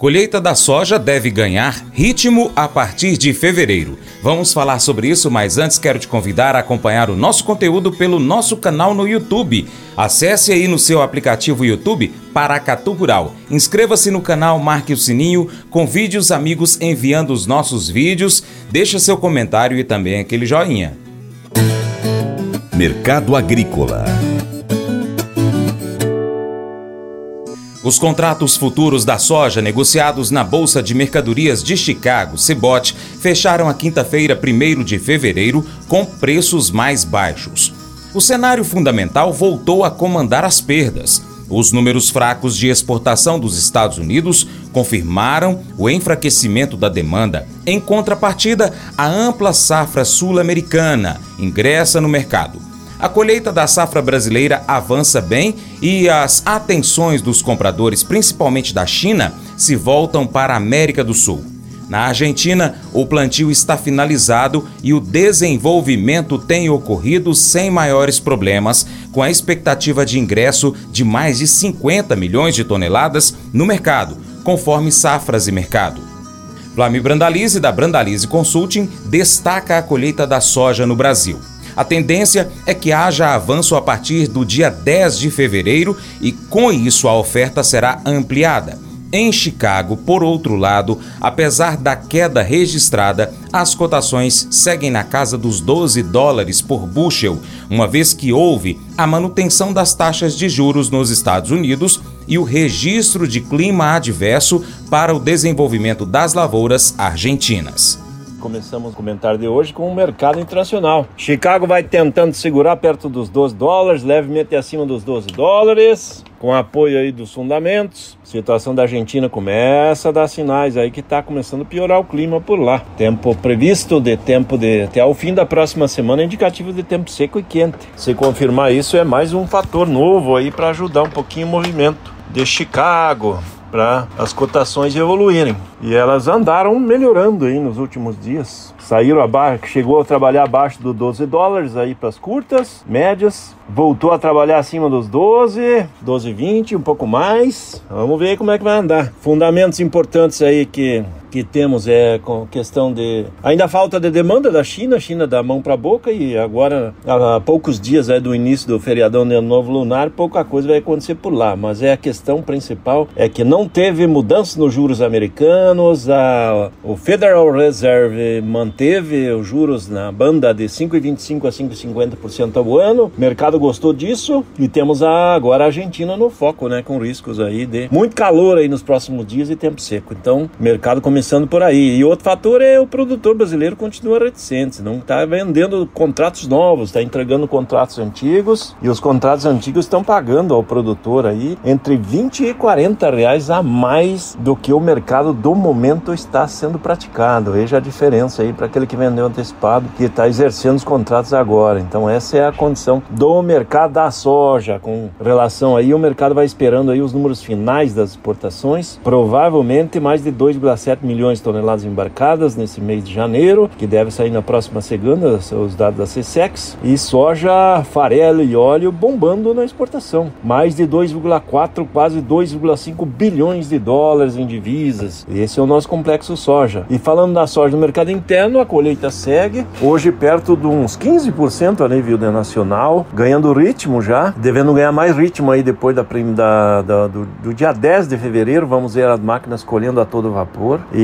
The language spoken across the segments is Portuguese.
Colheita da soja deve ganhar ritmo a partir de fevereiro. Vamos falar sobre isso, mas antes quero te convidar a acompanhar o nosso conteúdo pelo nosso canal no YouTube. Acesse aí no seu aplicativo YouTube Paracatu Rural. Inscreva-se no canal, marque o sininho, convide os amigos enviando os nossos vídeos, deixa seu comentário e também aquele joinha. Mercado Agrícola Os contratos futuros da soja negociados na Bolsa de Mercadorias de Chicago, CBOT, fecharam a quinta-feira, 1 de fevereiro, com preços mais baixos. O cenário fundamental voltou a comandar as perdas. Os números fracos de exportação dos Estados Unidos confirmaram o enfraquecimento da demanda. Em contrapartida, a ampla safra sul-americana ingressa no mercado. A colheita da safra brasileira avança bem e as atenções dos compradores, principalmente da China, se voltam para a América do Sul. Na Argentina, o plantio está finalizado e o desenvolvimento tem ocorrido sem maiores problemas, com a expectativa de ingresso de mais de 50 milhões de toneladas no mercado, conforme Safras e Mercado. Flávio Brandalize, da Brandalize Consulting, destaca a colheita da soja no Brasil. A tendência é que haja avanço a partir do dia 10 de fevereiro e, com isso, a oferta será ampliada. Em Chicago, por outro lado, apesar da queda registrada, as cotações seguem na casa dos 12 dólares por bushel, uma vez que houve a manutenção das taxas de juros nos Estados Unidos e o registro de clima adverso para o desenvolvimento das lavouras argentinas. Começamos o comentário de hoje com o mercado internacional. Chicago vai tentando segurar perto dos 12 dólares, levemente acima dos 12 dólares, com apoio aí dos fundamentos. A situação da Argentina começa a dar sinais aí que está começando a piorar o clima por lá. Tempo previsto de tempo de até o fim da próxima semana indicativo de tempo seco e quente. Se confirmar isso é mais um fator novo aí para ajudar um pouquinho o movimento de Chicago para as cotações evoluírem. E elas andaram melhorando aí nos últimos dias. Saíram abaixo, chegou a trabalhar abaixo dos 12 dólares aí para as curtas, médias, voltou a trabalhar acima dos 12, 12, 20, um pouco mais. Vamos ver como é que vai andar. Fundamentos importantes aí que que temos é com questão de ainda falta de demanda da China, China dá mão para a boca e agora há poucos dias é do início do feriadão de novo lunar, pouca coisa vai acontecer por lá, mas é a questão principal é que não teve mudança nos juros americanos, a, o Federal Reserve manteve os juros na banda de 5,25 a 5,50% ao ano. O mercado gostou disso e temos a, agora a Argentina no foco, né, com riscos aí de muito calor aí nos próximos dias e tempo seco. Então, mercado começou começando por aí. E outro fator é o produtor brasileiro continua reticente, não está vendendo contratos novos, está entregando contratos antigos e os contratos antigos estão pagando ao produtor aí entre 20 e 40 reais a mais do que o mercado do momento está sendo praticado. Veja a diferença aí para aquele que vendeu antecipado, que está exercendo os contratos agora. Então essa é a condição do mercado da soja com relação aí o mercado vai esperando aí os números finais das exportações, provavelmente mais de 2,7 milhões de toneladas embarcadas nesse mês de janeiro, que deve sair na próxima segunda, os dados da CSEX, e soja, farelo e óleo bombando na exportação. Mais de 2,4, quase 2,5 bilhões de dólares em divisas. Esse é o nosso complexo soja. E falando da soja no mercado interno, a colheita segue, hoje perto de uns 15% a nível nacional, ganhando ritmo já, devendo ganhar mais ritmo aí depois da, da, da do, do dia 10 de fevereiro, vamos ver as máquinas colhendo a todo vapor. E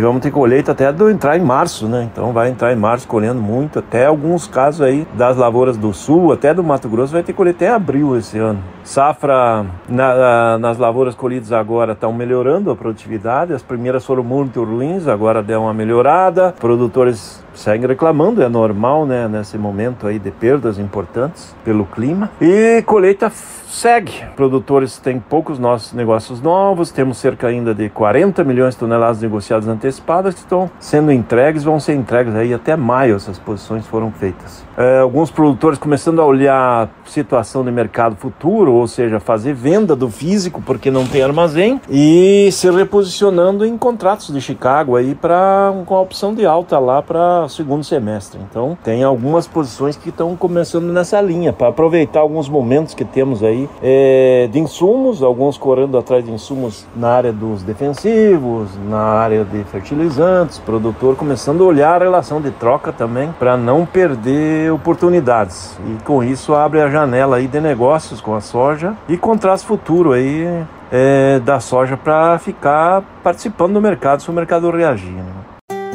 vamos ter colheita até do entrar em março, né? Então vai entrar em março colhendo muito, até alguns casos aí das lavouras do sul, até do Mato Grosso, vai ter colheita até abril esse ano. Safra na, nas lavouras colhidas agora estão melhorando a produtividade, as primeiras foram muito ruins, agora deu uma melhorada, produtores seguem reclamando, é normal, né, nesse momento aí de perdas importantes pelo clima. E colheita segue. Produtores têm poucos nossos negócios novos, temos cerca ainda de 40 milhões de toneladas negociadas antecipadas que estão sendo entregues, vão ser entregues aí até maio, essas posições foram feitas. É, alguns produtores começando a olhar situação de mercado futuro, ou seja, fazer venda do físico porque não tem armazém e se reposicionando em contratos de Chicago aí para com a opção de alta lá para segundo semestre. Então, tem algumas posições que estão começando nessa linha, para aproveitar alguns momentos que temos aí é, de insumos, alguns correndo atrás de insumos na área dos defensivos, na área de fertilizantes, produtor começando a olhar a relação de troca também para não perder oportunidades. E com isso abre a janela aí de negócios com a soja e contraste futuro aí é, da soja para ficar participando do mercado se o mercado reagir. Né?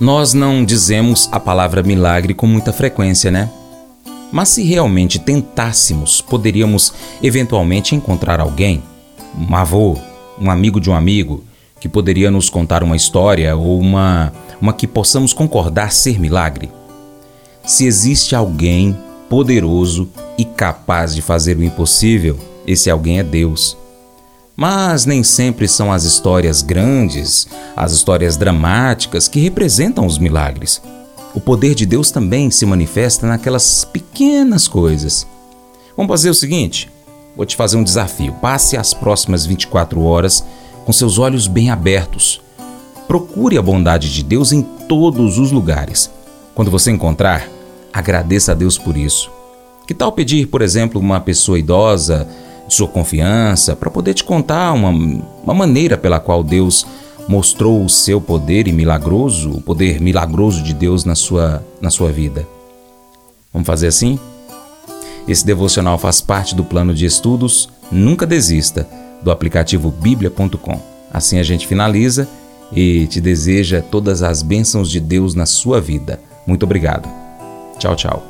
Nós não dizemos a palavra milagre com muita frequência, né? Mas se realmente tentássemos, poderíamos eventualmente encontrar alguém, um avô, um amigo de um amigo, que poderia nos contar uma história ou uma, uma que possamos concordar ser milagre. Se existe alguém poderoso e capaz de fazer o impossível, esse alguém é Deus. Mas nem sempre são as histórias grandes, as histórias dramáticas que representam os milagres. O poder de Deus também se manifesta naquelas pequenas coisas. Vamos fazer o seguinte: vou te fazer um desafio. Passe as próximas 24 horas com seus olhos bem abertos. Procure a bondade de Deus em todos os lugares. Quando você encontrar, agradeça a Deus por isso. Que tal pedir, por exemplo, uma pessoa idosa sua confiança, para poder te contar uma, uma maneira pela qual Deus mostrou o seu poder e milagroso, o poder milagroso de Deus na sua, na sua vida. Vamos fazer assim? Esse devocional faz parte do plano de estudos Nunca Desista, do aplicativo bíblia.com. Assim a gente finaliza e te deseja todas as bênçãos de Deus na sua vida. Muito obrigado. Tchau, tchau.